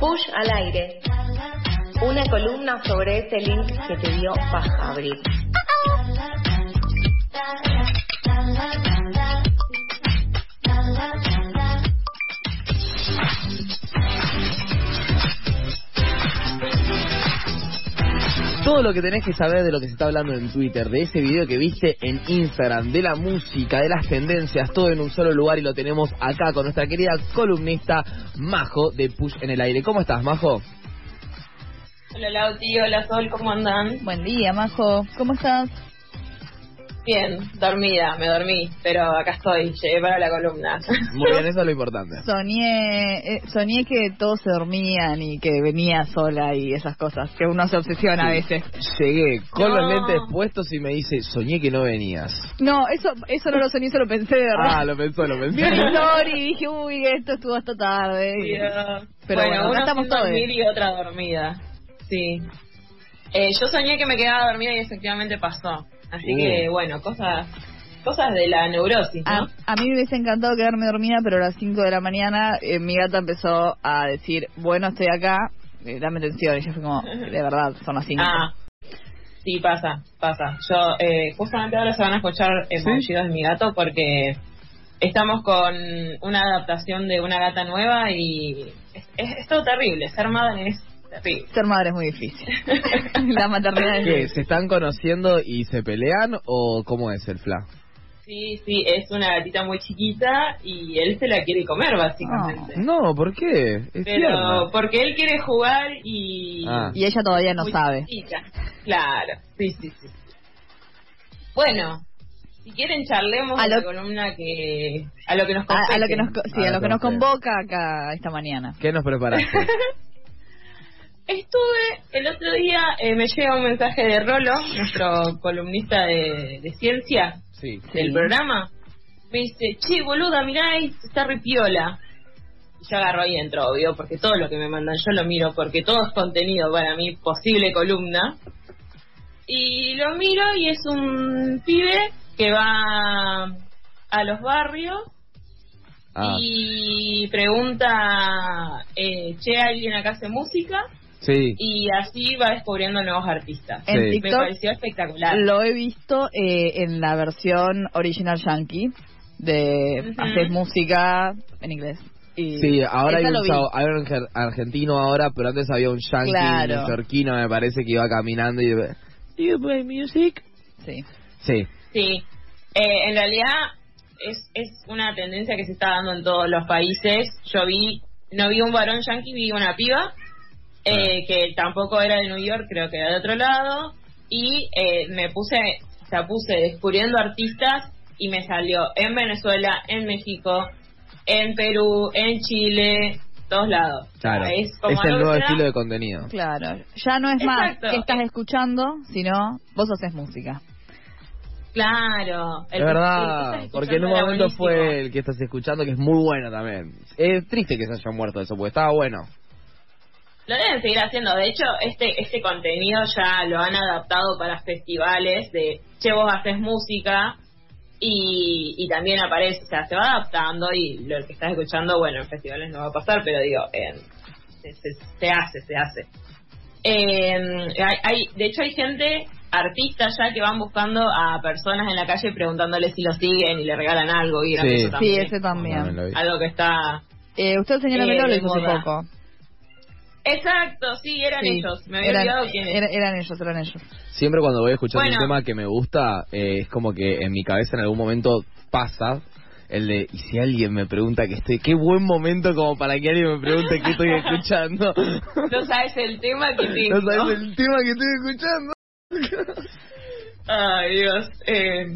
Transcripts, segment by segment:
Push al aire. Una columna sobre ese link que te dio Paja Abril. Todo lo que tenés que saber de lo que se está hablando en Twitter, de ese video que viste en Instagram, de la música, de las tendencias, todo en un solo lugar y lo tenemos acá con nuestra querida columnista Majo de Push en el aire. ¿Cómo estás, Majo? Hola Lauti, hola Sol, ¿cómo andan? Buen día, Majo. ¿Cómo estás? Bien, dormida, me dormí, pero acá estoy, llegué para la columna. Muy bien, eso es lo importante. Soñé, eh, soñé que todos se dormían y que venía sola y esas cosas, que uno se obsesiona a veces. Llegué con No. los lentes puestos y me dice, soñé que no venías. No, eso eso no lo soñé, eso lo pensé de verdad. Ah, lo pensó, lo Vi pensé. una story y dije, uy, esto estuvo hasta tarde. Pero bueno, bueno, una estamos todos. dormir y otra dormida. Sí. Eh, yo soñé que me quedaba dormida y efectivamente pasó. Así que, bueno, cosas cosas de la neurosis, A, ¿no? a mí me hubiese encantado quedarme dormida, pero a las 5 de la mañana eh, mi gata empezó a decir, bueno, estoy acá, eh, dame atención. Y yo fui como, de verdad, son las 5. Ah, sí, pasa, pasa. Yo, eh, justamente ahora se van a escuchar maullidos de mi gato porque estamos con una adaptación de una gata nueva y es, es- es todo terrible. Ser madre es Ser madre es muy difícil. la maternidad es ¿Qué? ¿Se están conociendo y se pelean o cómo es el fla? Sí, sí, es una gatita muy chiquita y él se la quiere comer, básicamente. No, ¿por qué? Es Pero tierna. porque él quiere jugar y... Ah. Y ella todavía no muy sabe. chiquita. Claro, sí, sí, sí. Bueno, si quieren charlemos A lo- columna que... A lo que nos A, a lo que nos, sí, A a lo lo que que nos nos convoca acá esta mañana. ¿Qué nos preparaste? Estuve, el otro día eh, me llega un mensaje de Rolo, nuestro columnista de, de ciencia sí. del Sí. programa. Me dice, che, boluda, mirá, está repiola. Y yo agarro y entro, obvio, porque todo lo que me mandan yo lo miro, porque todo es contenido para mi posible columna. Y lo miro y es un pibe que va a los barrios Ah, y pregunta, eh, che, ¿alguien acá hace música? Sí. Y así va descubriendo nuevos artistas. En Sí. Me TikTok pareció espectacular. lo he visto eh, en la versión original yankee de Ujú. haces música en inglés. Y Sí, ahora hay un, hay un arge- argentino ahora, pero antes había un yankee Claro. neoyorquino, me parece que iba caminando y... ¿Do you play music? Sí. Sí, Sí, Eh, en realidad es, es una tendencia que se está dando en todos los países. Yo vi, no vi un varón yankee, vi una piba eh, que tampoco era de New York, creo que era de otro lado. Y eh, me puse, o sea, puse descubriendo artistas y me salió en Venezuela, en México, en Perú, en Chile, todos lados. O sea, claro. es el nuevo estilo de contenido. Claro. Ya no es más que estás escuchando, sino vos haces música. Claro. Es verdad, porque en un momento buenísimo. fue el que estás escuchando, que es muy bueno también. Es triste que se haya muerto eso, porque estaba bueno. Lo deben seguir haciendo. De hecho, este este contenido ya lo han adaptado para festivales de, che, vos haces música y, y también aparece, o sea, se va adaptando y lo que estás escuchando, bueno, en festivales no va a pasar, pero digo, en- se, se- se hace, se hace. Eh, hay, hay- de hecho, hay gente, artistas ya, que van buscando a personas en la calle preguntándoles si lo siguen y le regalan algo. Y Sí. Sí, también. ese también. vi. Algo que está... Eh, usted, señora Eh, Melo, lo hizo hace moda. poco. Exacto, sí, eran Sí, ellos. Me había eran, olvidado quiénes. era- eran ellos, eran ellos. Siempre cuando voy a escuchar Bueno. un tema que me gusta, eh, es como que en mi cabeza en algún momento pasa el de, y si alguien me pregunta que estoy, qué buen momento como para que alguien me pregunte qué estoy escuchando. No sabes el tema que tengo. No sabes el tema que estoy escuchando. Ay, Dios. Eh,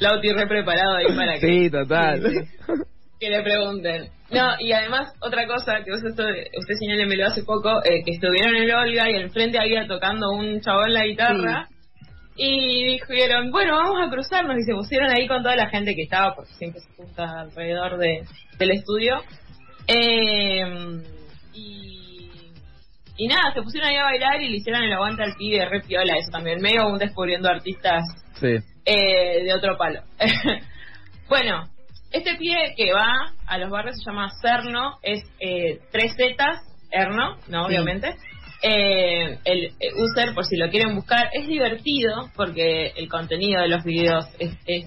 Lauti re preparado ahí para que, Sí, total. que le pregunten. No, y además, otra cosa que usted, usted señálemelo hace poco, eh, que estuvieron en el Olga y enfrente había tocando un chabón la guitarra. Y dijeron, bueno, vamos a cruzarnos. Y se pusieron ahí con toda la gente que estaba, porque siempre se junta alrededor de, del estudio. Eh, y, y nada, se pusieron ahí a bailar y le hicieron el aguante al pibe, re piola, eso también. Medio un descubriendo artistas Sí. eh, de otro palo. bueno, este pie que va a los barrios se llama Cerno, es eh, tres zetas, Erno, ¿no? Sí. Obviamente. Eh, el eh, user, por si lo quieren buscar, es divertido porque el contenido de los videos es, es,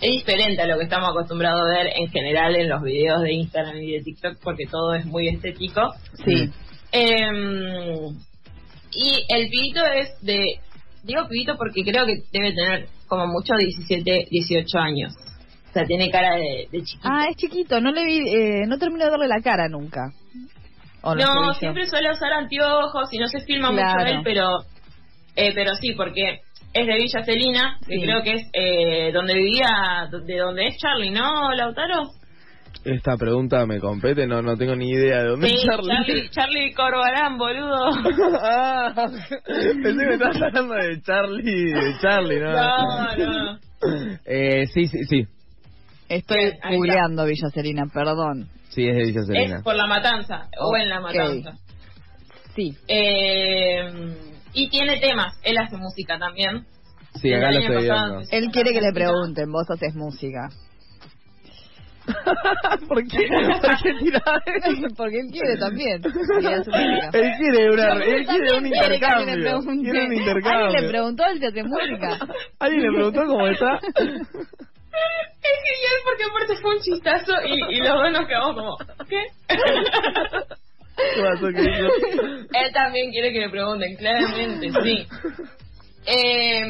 es diferente a lo que estamos acostumbrados a ver en general en los videos de Instagram y de TikTok porque todo es muy estético. Sí. Eh, y el pibito es de. Digo pibito porque creo que debe tener como mucho 17, 18 años. Sea, tiene cara de, de chiquito. Ah, es chiquito, no le vi, eh, no termino de verle la cara nunca. ¿O no, siempre suele usar anteojos y no se filma Claro. mucho él, pero. Eh, pero sí, porque es de Villa Celina, que Sí. creo que es eh, donde vivía, de donde es Charlie, ¿no, Lautaro? Esta pregunta me compete, no no tengo ni idea de dónde Sí, es Charlie. Charlie, Charlie Corbalán, boludo. ah, pensé que me estabas hablando de Charlie, de Charlie, ¿no? No, no. Eh, sí, sí, sí. Estoy Bien, googleando Villa Serena, perdón. Sí, es de Villa Serena. Es por la matanza, o en la matanza. Sí. Eh, y tiene temas, él hace música también. Sí, acá lo estoy viendo. Él quiere que le pregunten, vos haces música. ¿Por qué? ¿Por qué eso? Porque él quiere también. Quiere. Él quiere, una, él quiere un quiere intercambio. pregunte. Quiere un intercambio. Alguien le preguntó él si hace música. ¿Alguien le preguntó cómo está? Es genial porque aparte fue un chistazo y, y los dos nos quedamos como, ¿qué? ¿Qué pasó? Él también quiere que le pregunten, claramente, sí. Eh,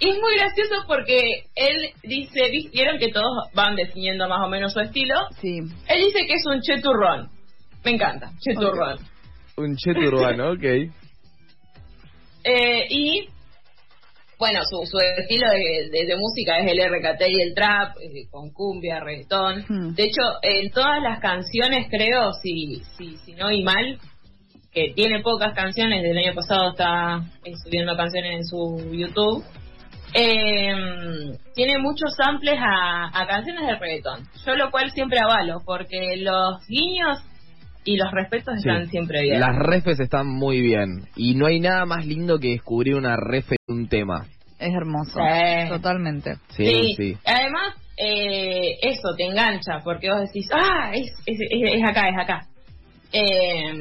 y es muy gracioso porque él dice, ¿vis- vieron que todos van definiendo más o menos su estilo? Sí. Él dice que es un cheturrón. Me encanta, cheturrón. Un cheto urbano, ok. Eh, y bueno, su, su estilo de, de- de música es el RKT y el trap, eh, con cumbia, reggaetón. Hmm. De hecho, en todas las canciones, creo, si, si, si no y mal, que tiene pocas canciones, del año pasado está eh, subiendo canciones en su YouTube, eh, tiene muchos samples a, a canciones de reggaetón. Yo lo cual siempre avalo, porque los guiños y los respetos Sí. están siempre bien. Las refes están muy bien. Y no hay nada más lindo que descubrir una refe de un tema. Es hermoso. Sí. Totalmente. Sí, sí. Además, eh, eso te engancha, porque vos decís, ah, es, es, es- es acá, es acá. Eh,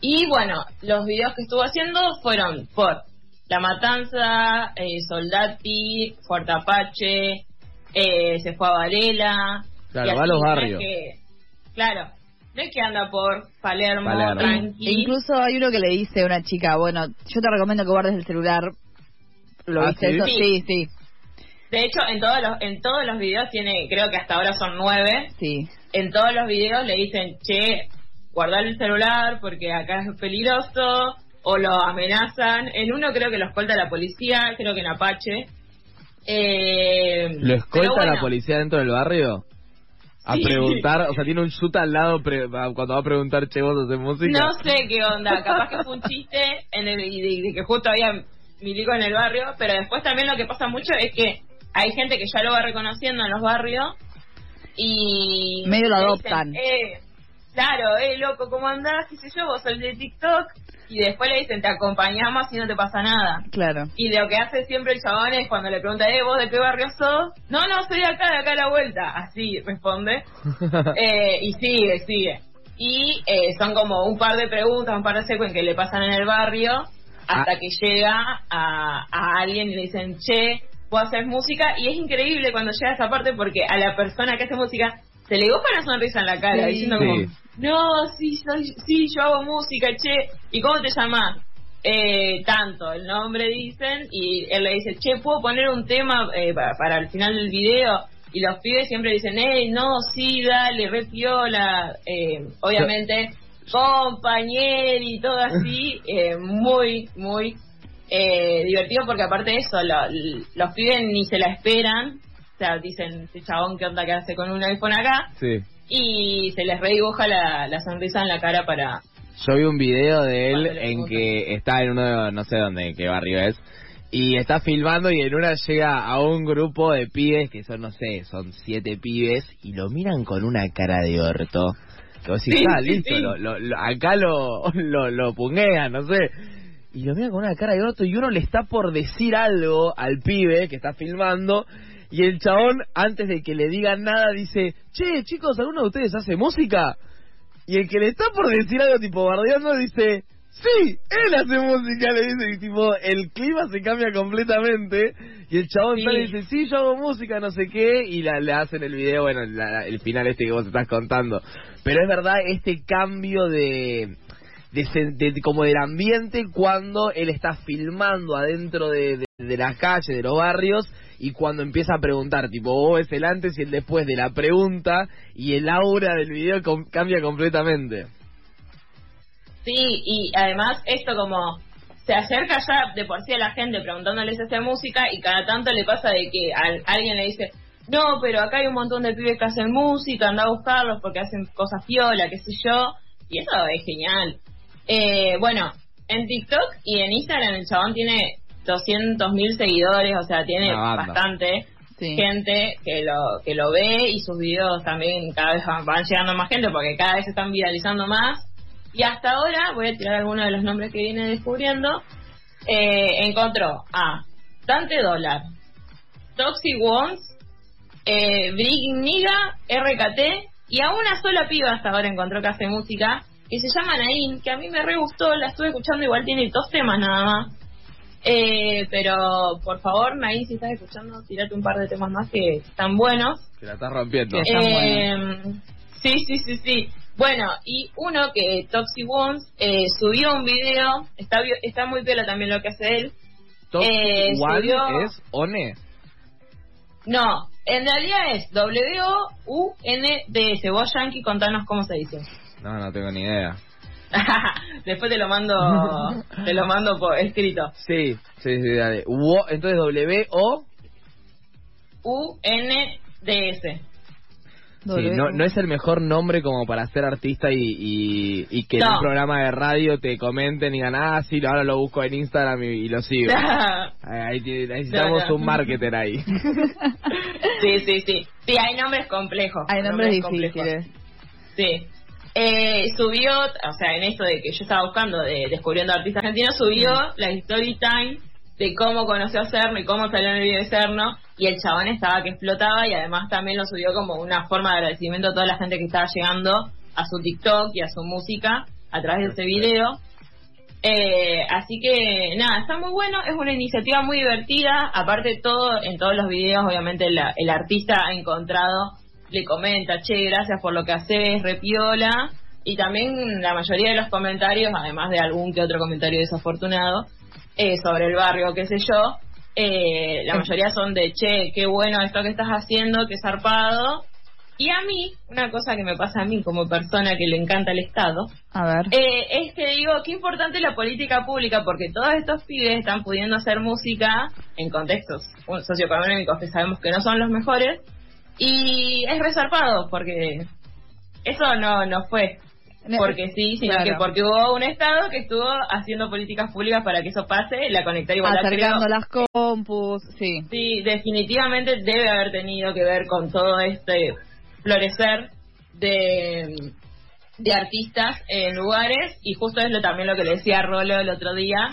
y bueno, los videos que estuvo haciendo fueron por La Matanza, eh, Soldati, Fuerte Apache, eh, se fue a Varela. Claro, va a los barrios. que- claro, que anda por Palermo, Palermo. tranqui. E incluso hay uno que le dice a una chica, bueno, yo te recomiendo que guardes el celular. ¿Lo Ah, viste ¿sí? eso? Sí. Sí, sí, De hecho, en todos los en todos los videos tiene, creo que hasta ahora son nueve, sí. en todos los videos le dicen, che, guardar el celular porque acá es peligroso, o lo amenazan. En uno creo que lo escolta la policía, creo que en Apache. Eh, ¿Lo escolta bueno, la policía dentro del barrio? A Sí. preguntar, o sea, tiene un shoot al lado pre- cuando va a preguntar, che, vos haces música. No sé qué onda, capaz que fue un chiste en el, y de, de que justo había milico en el barrio, pero después también lo que pasa mucho es que hay gente que ya lo va reconociendo en los barrios y... Medio lo adoptan. dicen, eh, claro, eh, loco, ¿cómo andás? ¿Qué sé yo? Vos sos el de TikTok. Y después le dicen, te acompañamos y no te pasa nada. Claro. Y lo que hace siempre el chabón es cuando le pregunta, eh, ¿vos de qué barrio sos? No, no, soy de acá, de acá a la vuelta. Así responde. Eh, y sigue, sigue. Y eh, son como un par de preguntas, un par de secuencias que le pasan en el barrio hasta Ah. que llega a, a alguien y le dicen, che, vos haces música. Y es increíble cuando llega a esa parte porque a la persona que hace música se le dibuja una sonrisa en la cara Sí. diciendo Sí. No, sí, soy, sí, yo hago música, che. ¿Y cómo te llamas? Eh, tanto, el nombre dicen, y él le dice, che, ¿puedo poner un tema eh, para, para el final del video? Y los pibes siempre dicen, eh, no, sí, dale, re piola. Eh, obviamente, compañero y todo así, eh, muy, muy eh, divertido porque aparte de eso, lo- los pibes ni se la esperan. O sea, dicen, este chabón, ¿qué onda que hace con un iPhone acá? Sí. y se les redibuja la, la sonrisa en la cara para... Yo vi un video de él en que está en uno, de- no sé dónde, qué barrio es, y está filmando y en una llega a un grupo de pibes que son, no sé, son siete pibes y lo miran con una cara de orto. Que vos decís, Sí, ah, sí, listo, sí. Lo- lo- acá lo, lo, lo punguean, no sé. Y lo miran con una cara de orto y uno le está por decir algo al pibe que está filmando Y el chabón, antes de que le digan nada, dice, che, chicos, ¿alguno de ustedes hace música? Y el que le está por decir algo tipo bardeando dice, sí, él hace música, le dice, y tipo, el clima se cambia completamente. Y el chabón Sí. sale y dice, sí, yo hago música, no sé qué, y la, le hacen el video, bueno, la- el final este que vos estás contando. Pero es verdad, este cambio de, de, de- como del ambiente cuando él está filmando adentro de, de, de la calle, de los barrios, y cuando empieza a preguntar, tipo, oh, es el antes y el después de la pregunta, y el aura del video cambia completamente. Sí, y además esto como se acerca ya de por sí a la gente preguntándoles hace música y cada tanto le pasa de que al- alguien le dice, no, pero acá hay un montón de pibes que hacen música, anda a buscarlos porque hacen cosas piola, qué sé yo, y eso es genial. Eh, bueno, en TikTok y en Instagram el chabón tiene 200 mil seguidores, o sea, tiene bastante Sí. gente que lo que lo ve y sus videos también cada vez van, van llegando más gente porque cada vez se están viralizando más y hasta ahora voy a tirar algunos de los nombres que viene descubriendo eh, encontró a Dante Dólar Toxic Ones eh, Brig Niga RKT y a una sola piba hasta ahora encontró que hace música que se llama Nain que a mí me re gustó la estuve escuchando igual tiene dos temas nada más eh, pero por favor, Nain, si estás escuchando, tirate un par de temas más que están buenos. Que la estás rompiendo. Están Eh, sí, sí, sí, sí. Bueno, y uno que Toxic Ones eh, subió un video, está está muy piola también lo que hace él. Top eh, One subió- es One. No, en realidad es W-U-N-D-S. Vos, Yankee, contanos cómo se dice. No, no tengo ni idea. Después te lo mando, te lo mando por escrito. Sí, sí, sí, dale. Wo- entonces W O. U-N-D-S. Sí, no, no es el mejor nombre como para ser artista y, y, y que en un programa de radio te comenten y digan, ah, sí, ahora lo busco en Instagram y, y lo sigo. Ahí, necesitamos No, un marketer ahí. Sí, sí, sí. Sí, hay nombres complejos. Hay nombres complejos. difíciles. Sí. Eh, subió, o sea, en esto de que yo estaba buscando, de descubriendo artistas argentinos, subió la story time de cómo conoció a Cerno y cómo salió en el video de Cerno. Y el chabón estaba que explotaba y además también lo subió como una forma de agradecimiento a toda la gente que estaba llegando a su TikTok y a su música a través de ese video. Eh, así que nada, está muy bueno, es una iniciativa muy divertida, aparte todo, en todos los videos obviamente la- el artista ha encontrado, le comenta, che, gracias por lo que haces, repiola, y también la mayoría de los comentarios, además de algún que otro comentario desafortunado, eh, sobre el barrio, qué sé yo, eh, la mayoría son de, che, qué bueno esto que estás haciendo, qué zarpado, y a mí, una cosa que me pasa a mí como persona que le encanta el Estado, A ver. eh, es que digo, qué importante la política pública, porque todos estos pibes están pudiendo hacer música en contextos socioeconómicos que sabemos que no son los mejores, y es resarpado, porque eso no, no fue porque sí, sino Claro. que porque hubo un Estado que estuvo haciendo políticas públicas para que eso pase, la conectar igualdad Acercando creo- las compus, sí. Sí, definitivamente debe haber tenido que ver con todo este florecer de, de artistas en lugares y justo es lo también lo que le decía Rolo el otro día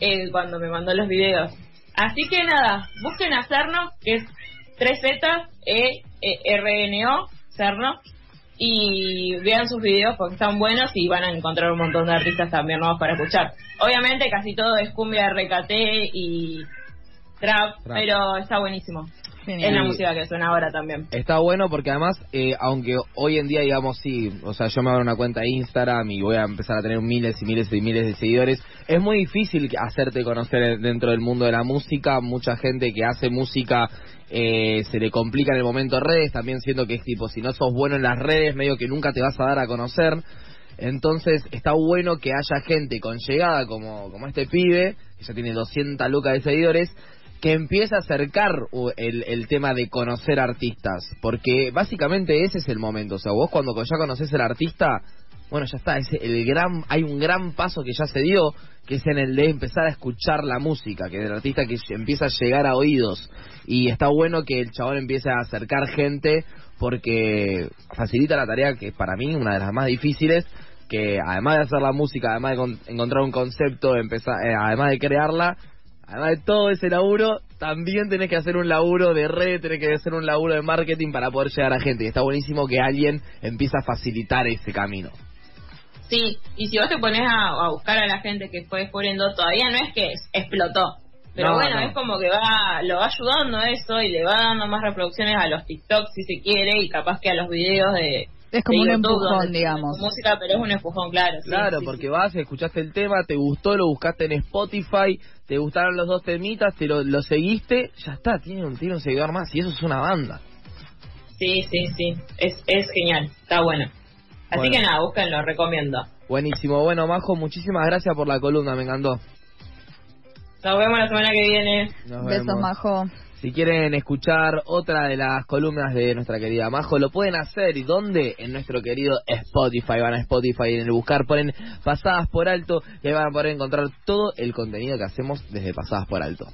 eh, cuando me mandó los videos. Así que nada, busquen a Cerno, que es 3Z E, E R N O, Cerno, y vean sus videos porque están buenos y van a encontrar un montón de artistas también nuevos para escuchar. Obviamente casi todo es cumbia RKT y trap, Trap. pero está buenísimo. Genial. Es la música que suena ahora también. Está bueno porque además, eh, aunque hoy en día, digamos, sí, o sea, yo me abro una cuenta de Instagram y voy a empezar a tener miles y miles y miles de seguidores, es muy difícil hacerte conocer dentro del mundo de la música. Mucha gente que hace música eh, se le complica en el momento redes, también siento que es tipo, si no sos bueno en las redes, medio que nunca te vas a dar a conocer. Entonces está bueno que haya gente con llegada como, como este pibe, que ya tiene 200 lucas de seguidores, que empiece a acercar uh, el, el tema de conocer artistas, porque básicamente ese es el momento, o sea, vos cuando ya conoces el artista, bueno, ya está, ese el gran, hay un gran paso que ya se dio, que es en el de empezar a escuchar la música, que el artista que empieza a llegar a oídos, y está bueno que el chabón empiece a acercar gente, porque facilita la tarea que para mí una de las más difíciles, que además de hacer la música, además de con- encontrar un concepto, empezar, eh, además de crearla, Además de todo ese laburo, también tenés que hacer un laburo de red, tenés que hacer un laburo de marketing para poder llegar a gente. Y está buenísimo que alguien empiece a facilitar ese camino. Sí, y si vos te pones a, a buscar a la gente que fue descubriendo, todavía no es que explotó. Pero No, bueno, no. es como que va, lo va ayudando eso y le va dando más reproducciones a los TikToks si se quiere y capaz que a los videos de. Es como un empujón, digamos. Música, pero es un empujón, claro. sí, Claro, sí, porque sí. vas, escuchaste el tema, te gustó, lo buscaste en Spotify, te gustaron los dos temitas, te lo, lo seguiste, ya está, tiene un, tiene un seguidor más y eso es una banda. Sí, sí, sí. Es, es genial, está bueno. Así Bueno. que nada, búsquenlo, recomiendo. Buenísimo. Bueno, Majo, muchísimas gracias por la columna, me encantó. Nos vemos la semana que viene. Nos Besos, vemos. Majo. Si quieren escuchar otra de las columnas de nuestra querida Majo, lo pueden hacer. ¿Y dónde? En nuestro querido Spotify. Van a Spotify en el buscar ponen Pasadas por Alto y ahí van a poder encontrar todo el contenido que hacemos desde Pasadas por Alto.